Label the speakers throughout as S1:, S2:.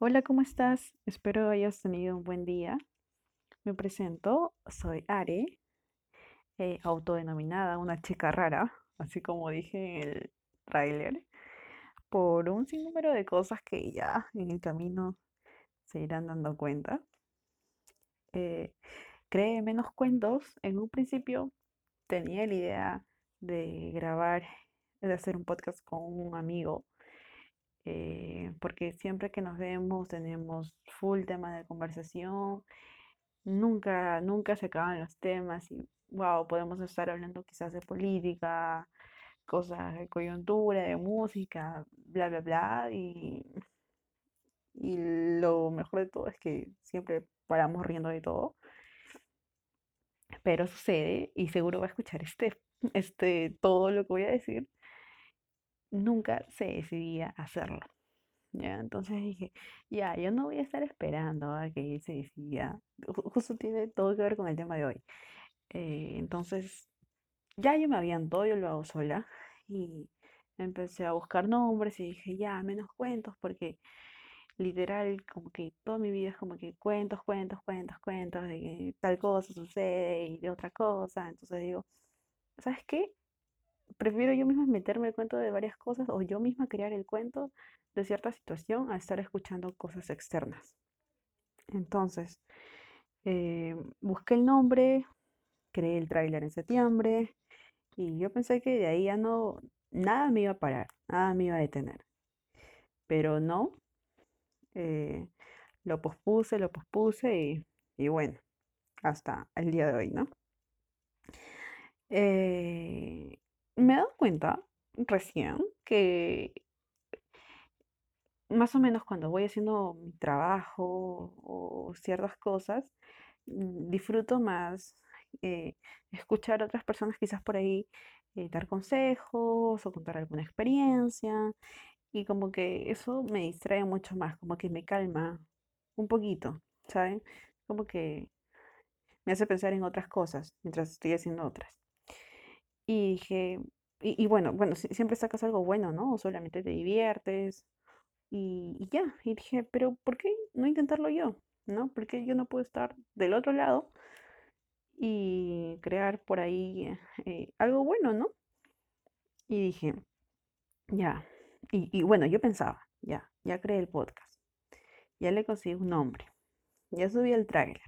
S1: Hola, ¿cómo estás? Espero hayas tenido un buen día. Me presento, soy Are, eh, autodenominada una chica rara, así como dije en el tráiler, por un sinnúmero de cosas que ya en el camino se irán dando cuenta. Eh, creé menos cuentos. En un principio tenía la idea de grabar, de hacer un podcast con un amigo eh, porque siempre que nos vemos tenemos full tema de conversación, nunca, nunca se acaban los temas y wow, podemos estar hablando quizás de política, cosas de coyuntura, de música, bla, bla, bla, y, y lo mejor de todo es que siempre paramos riendo de todo, pero sucede, y seguro va a escuchar este, este, todo lo que voy a decir, nunca se decidía hacerlo. ¿ya? Entonces dije, ya, yo no voy a estar esperando a que él se decida. Ju- Justo tiene todo que ver con el tema de hoy. Eh, entonces, ya yo me aviento, yo lo hago sola y empecé a buscar nombres y dije, ya, menos cuentos, porque literal, como que toda mi vida es como que cuentos, cuentos, cuentos, cuentos, de que tal cosa sucede y de otra cosa. Entonces digo, ¿sabes qué? Prefiero yo misma meterme el cuento de varias cosas o yo misma crear el cuento de cierta situación a estar escuchando cosas externas. Entonces, eh, busqué el nombre, creé el tráiler en septiembre y yo pensé que de ahí ya no, nada me iba a parar, nada me iba a detener. Pero no, eh, lo pospuse, lo pospuse y, y bueno, hasta el día de hoy, ¿no? Eh, cuenta recién que más o menos cuando voy haciendo mi trabajo o ciertas cosas, mm, disfruto más eh, escuchar a otras personas quizás por ahí eh, dar consejos o contar alguna experiencia y como que eso me distrae mucho más, como que me calma un poquito, ¿saben? Como que me hace pensar en otras cosas mientras estoy haciendo otras. Y dije, y, bueno, bueno, si- siempre sacas algo bueno, ¿no? O solamente te diviertes y, ya, y dije, pero ¿por qué no intentarlo yo? ¿No? Porque yo no puedo estar del otro lado y crear por ahí eh, algo bueno, ¿no? Y dije, ya. Y, y bueno, yo pensaba, ya, ya creé el podcast, ya le conseguí un nombre, ya subí el tráiler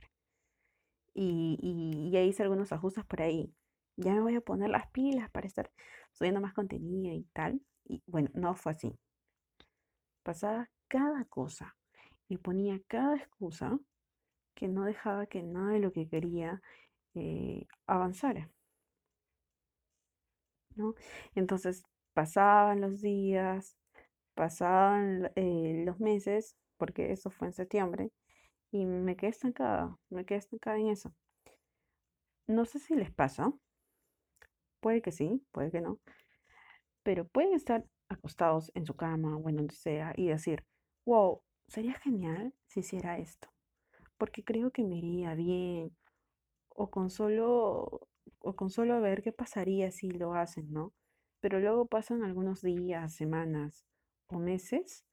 S1: y, y ya hice algunos ajustes por ahí. Ya me voy a poner las pilas para estar subiendo más contenido y tal. Y bueno, no fue así. Pasaba cada cosa y ponía cada excusa que no dejaba que nada de lo que quería eh, avanzara, ¿no? Entonces pasaban los días, pasaban eh, los meses, porque eso fue en septiembre, y me quedé estancada, me quedé estancada en eso. No sé si les pasa, puede que sí, puede que no, pero pueden estar acostados en su cama o en donde sea y decir, wow, sería genial si hiciera esto, porque creo que me iría bien, o con solo, o con solo ver qué pasaría si lo hacen, ¿no? Pero luego pasan algunos días, semanas o meses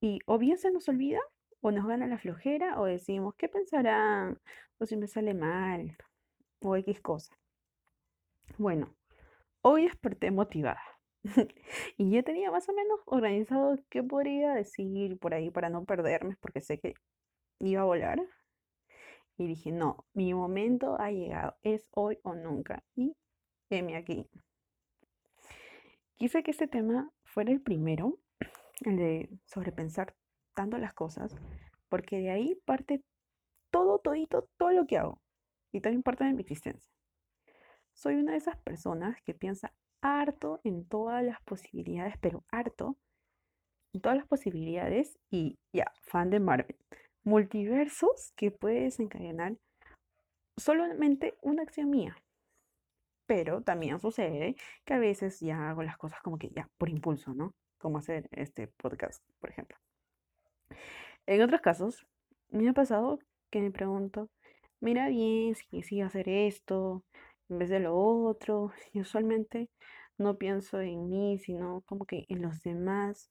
S1: y o bien se nos olvida o nos gana la flojera o decimos, ¿qué pensarán? O si me sale mal o X cosa. Bueno, hoy desperté motivada. Y ya tenía más o menos organizado qué podría decir por ahí para no perderme, porque sé que iba a volar. Y dije, no, mi momento ha llegado, es hoy o nunca. Y heme aquí. Quise que este tema fuera el primero, el de sobrepensar tanto las cosas, porque de ahí parte todo, todito, todo lo que hago. Y también parte de mi existencia. Soy una de esas personas que piensa harto en todas las posibilidades, pero harto en todas las posibilidades y ya, fan de Marvel. Multiversos que puede desencadenar solamente una acción mía. Pero también sucede que a veces ya hago las cosas como que ya por impulso, ¿no? Como hacer este podcast, por ejemplo. En otros casos, me ha pasado que me pregunto, mira bien si sí hacer esto en vez de lo otro. Y usualmente no pienso en mí, sino como que en los demás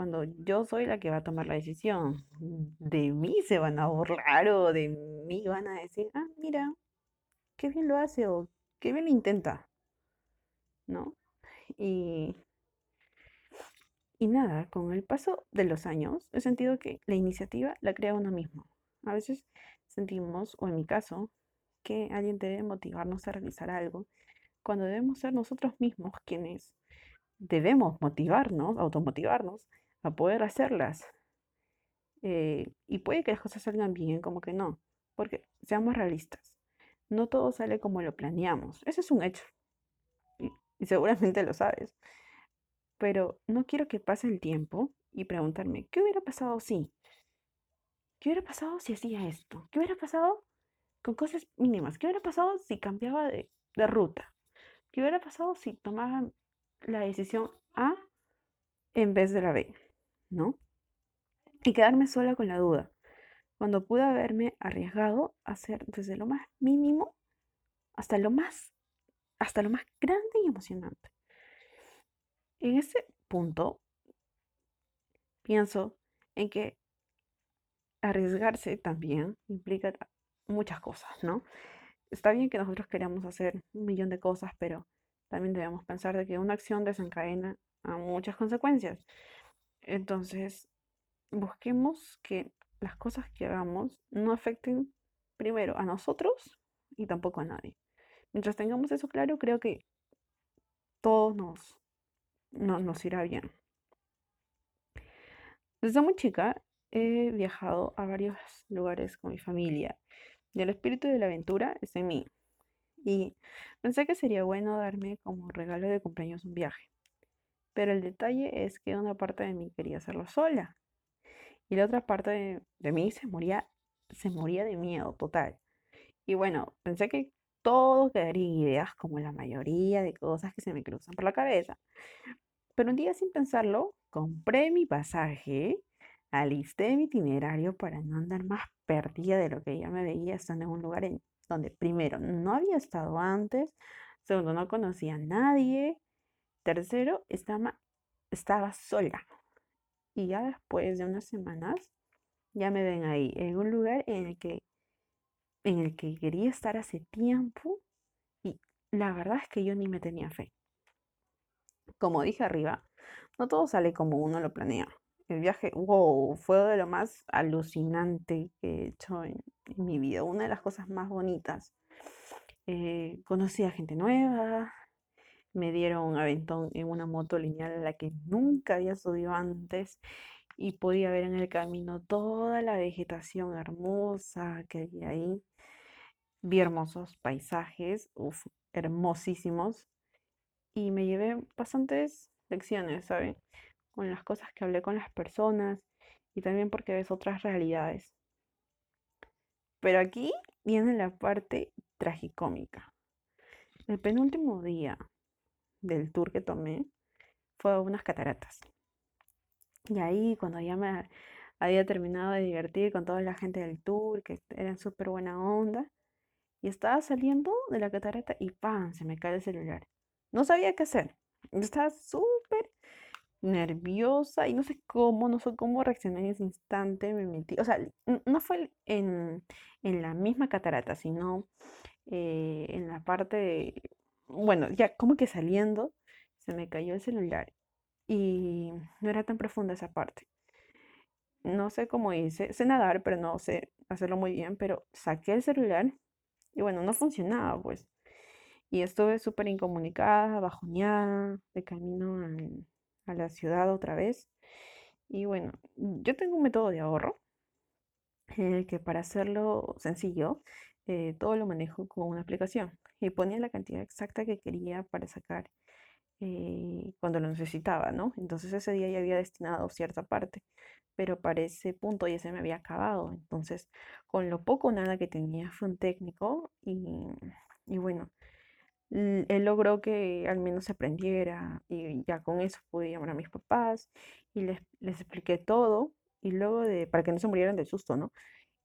S1: cuando yo soy la que va a tomar la decisión. De mí se van a burlar o de mí van a decir, ah, mira, qué bien lo hace o qué bien lo intenta, ¿no? Y, y nada, con el paso de los años he sentido que la iniciativa la crea uno mismo. A veces sentimos, o en mi caso, que alguien debe motivarnos a realizar algo, cuando debemos ser nosotros mismos quienes debemos motivarnos, automotivarnos a poder hacerlas. Eh, y puede que las cosas salgan bien, como que no, porque seamos realistas. No todo sale como lo planeamos. Eso es un hecho. Y, y seguramente lo sabes. Pero no quiero que pase el tiempo y preguntarme, ¿qué hubiera pasado si? ¿Qué hubiera pasado si hacía esto? ¿Qué hubiera pasado con cosas mínimas? ¿Qué hubiera pasado si cambiaba de, de ruta? ¿Qué hubiera pasado si tomaba la decisión A en vez de la B? ¿No? Y quedarme sola con la duda, cuando pude haberme arriesgado a hacer desde lo más mínimo hasta lo más, hasta lo más grande y emocionante. En ese punto, pienso en que arriesgarse también implica muchas cosas, ¿no? Está bien que nosotros queramos hacer un millón de cosas, pero también debemos pensar de que una acción desencadena muchas consecuencias. Entonces, busquemos que las cosas que hagamos no afecten primero a nosotros y tampoco a nadie. Mientras tengamos eso claro, creo que todo nos, nos irá bien. Desde muy chica he viajado a varios lugares con mi familia y el espíritu de la aventura es en mí. Y pensé que sería bueno darme como regalo de cumpleaños un viaje. Pero el detalle es que una parte de mí quería hacerlo sola. Y la otra parte de, mí se moría, se moría de miedo total. Y bueno, pensé que todo quedaría ideas como la mayoría de cosas que se me cruzan por la cabeza. Pero un día sin pensarlo, compré mi pasaje Alisté mi itinerario para no andar más perdida de lo que ya me veía estando en un lugar en donde primero no había estado antes, segundo no conocía a nadie, tercero estaba, estaba sola. Y ya después de unas semanas ya me ven ahí, en un lugar en el que en el que quería estar hace tiempo y la verdad es que yo ni me tenía fe. Como dije arriba, no todo sale como uno lo planea. El viaje, wow, fue de lo más alucinante que he hecho en, mi vida, una de las cosas más bonitas. Eh, conocí a gente nueva, me dieron un aventón en una moto lineal a la que nunca había subido antes y podía ver en el camino toda la vegetación hermosa que había ahí. Vi hermosos paisajes, uf, hermosísimos, y me llevé bastantes lecciones, ¿saben? Con las cosas que hablé con las personas y también porque ves otras realidades. Pero aquí viene la parte tragicómica. El penúltimo día del tour que tomé fue a unas cataratas. Y ahí cuando ya me había terminado de divertir con toda la gente del tour, que eran súper buena onda, y estaba saliendo de la catarata y ¡pam! se me cae el celular. No sabía qué hacer. estaba súper nerviosa y no sé cómo, no sé cómo reaccioné en ese instante, me metí, o sea, no fue en, la misma catarata, sino eh, en la parte de, bueno, ya como que saliendo, se me cayó el celular y no era tan profunda esa parte. No sé cómo hice, sé nadar, pero no sé hacerlo muy bien, pero saqué el celular y bueno, no funcionaba pues. Y estuve súper incomunicada, bajoneada, de camino al, a la ciudad otra vez. Y bueno, yo tengo un método de ahorro eh, que para hacerlo sencillo, eh, todo lo manejo con una aplicación y ponía la cantidad exacta que quería para sacar eh, cuando lo necesitaba, ¿no? Entonces ese día ya había destinado cierta parte, pero para ese punto ya se me había acabado. Entonces, con lo poco o nada que tenía fue un técnico y, y bueno, él logró que al menos se aprendiera y ya con eso pude llamar a mis papás y les, les expliqué todo y luego de, para que no se murieran del susto, ¿no?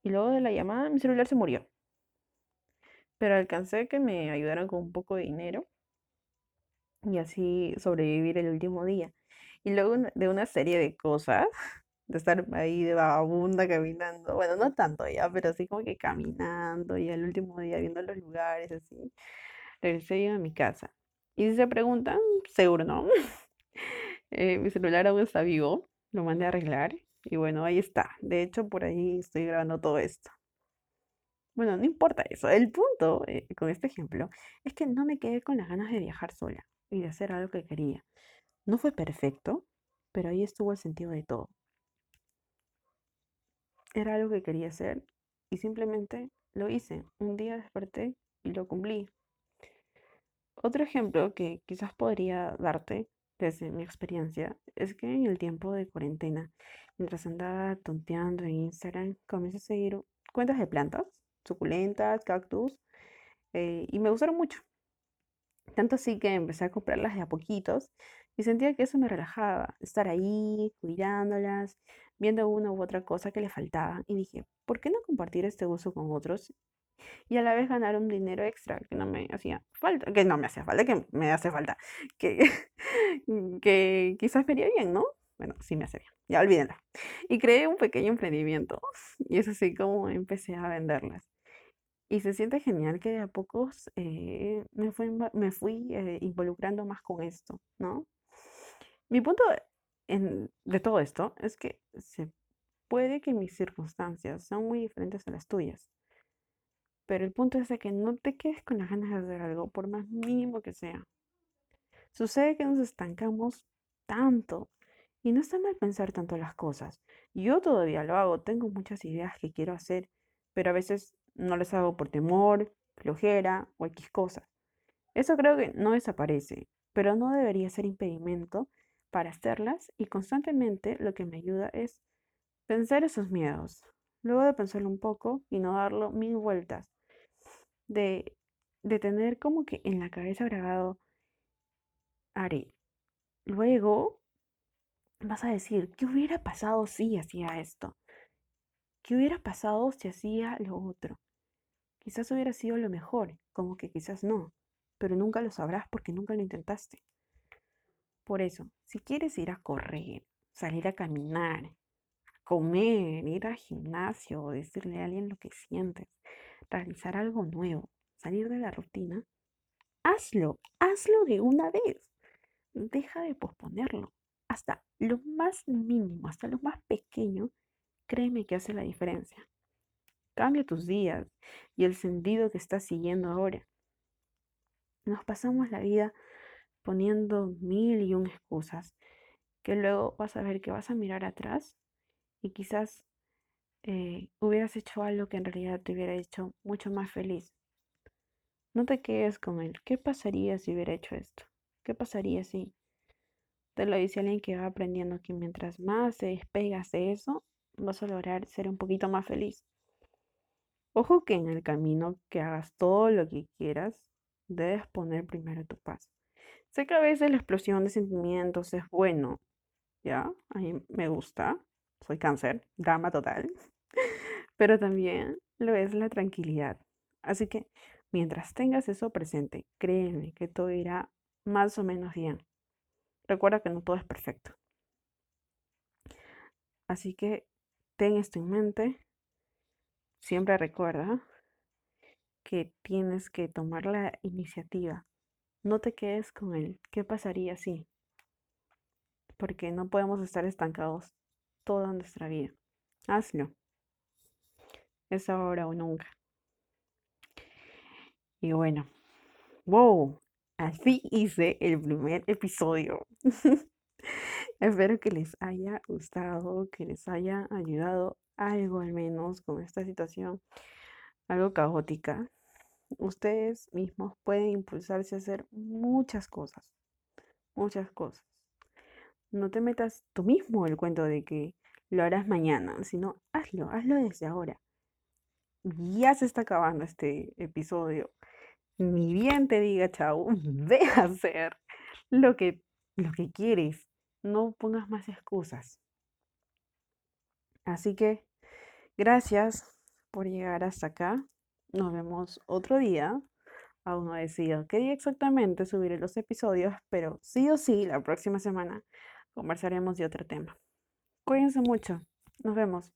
S1: Y luego de la llamada mi celular se murió. Pero alcancé que me ayudaran con un poco de dinero y así sobrevivir el último día. Y luego de una serie de cosas, de estar ahí de vagabunda caminando, bueno, no tanto ya, pero así como que caminando y el último día viendo los lugares así, regresé yo a mi casa. Y si se preguntan, seguro no. Eh, mi celular aún está vivo, lo mandé a arreglar y bueno, ahí está. De hecho, por ahí estoy grabando todo esto. Bueno, no importa eso. El punto eh, con este ejemplo es que no me quedé con las ganas de viajar sola y de hacer algo que quería. No fue perfecto, pero ahí estuvo el sentido de todo. Era algo que quería hacer y simplemente lo hice. Un día desperté y lo cumplí. Otro ejemplo que quizás podría darte desde mi experiencia es que en el tiempo de cuarentena, mientras andaba tonteando en Instagram, comencé a seguir cuentas de plantas suculentas, cactus, eh, y me gustaron mucho. Tanto así que empecé a comprarlas de a poquitos y sentía que eso me relajaba, estar ahí, cuidándolas, viendo una u otra cosa que le faltaba. Y dije, ¿por qué no compartir este uso con otros? Y a la vez ganar un dinero extra que no me hacía falta, que no me hacía falta, que me hace falta, que, que quizás vería bien, ¿no? Bueno, sí me hace bien, ya olvídenla. Y creé un pequeño emprendimiento y es así como empecé a venderlas. Y se siente genial que de a pocos eh, me fui, me fui eh, involucrando más con esto, ¿no? Mi punto de todo esto es que se puede que mis circunstancias sean muy diferentes a las tuyas, pero el punto es que no te quedes con las ganas de hacer algo, por más mínimo que sea. Sucede que nos estancamos tanto y no está mal pensar tanto las cosas. Yo todavía lo hago, tengo muchas ideas que quiero hacer, pero a veces no les hago por temor, flojera o X cosa. Eso creo que no desaparece, pero no debería ser impedimento para hacerlas y constantemente lo que me ayuda es pensar esos miedos, luego de pensarlo un poco y no darlo mil vueltas, de, de tener como que en la cabeza grabado, haré. Luego vas a decir, ¿qué hubiera pasado si hacía esto? ¿Qué hubiera pasado si hacía lo otro? Quizás hubiera sido lo mejor, como que quizás no, pero nunca lo sabrás porque nunca lo intentaste. Por eso, si quieres ir a correr, salir a caminar, comer, ir al gimnasio, decirle a alguien lo que sientes, realizar algo nuevo, salir de la rutina, hazlo, hazlo de una vez. Deja de posponerlo. Hasta lo más mínimo, hasta lo más pequeño, créeme que hace la diferencia. Cambia tus días y el sentido que estás siguiendo ahora. Nos pasamos la vida poniendo mil y un excusas que luego vas a ver que vas a mirar atrás y quizás eh, hubieras hecho algo que en realidad te hubiera hecho mucho más feliz. No te quedes con él. ¿Qué pasaría si hubiera hecho esto? ¿Qué pasaría si te lo dice alguien que va aprendiendo que mientras más te despegas de eso, vas a lograr ser un poquito más feliz? Ojo que en el camino que hagas todo lo que quieras, debes poner primero tu paz. Sé que a veces la explosión de sentimientos es bueno, ¿ya? A mí me gusta, soy cáncer, drama total, pero también lo es la tranquilidad. Así que mientras tengas eso presente, créeme que todo irá más o menos bien. Recuerda que no todo es perfecto. Así que ten esto en mente siempre recuerda que tienes que tomar la iniciativa. No te quedes con el qué pasaría si. Porque no podemos estar estancados toda nuestra vida. Hazlo. Es ahora o nunca. Y bueno, wow, así hice el primer episodio. Espero que les haya gustado, que les haya ayudado algo al menos con esta situación, algo caótica, ustedes mismos pueden impulsarse a hacer muchas cosas, muchas cosas. No te metas tú mismo el cuento de que lo harás mañana, sino hazlo, hazlo desde ahora. Ya se está acabando este episodio. Ni bien te diga chao, ve a hacer lo que, lo que quieres. No pongas más excusas. Así que gracias por llegar hasta acá. Nos vemos otro día. Aún no he decidido qué día exactamente subiré los episodios, pero sí o sí, la próxima semana conversaremos de otro tema. Cuídense mucho. Nos vemos.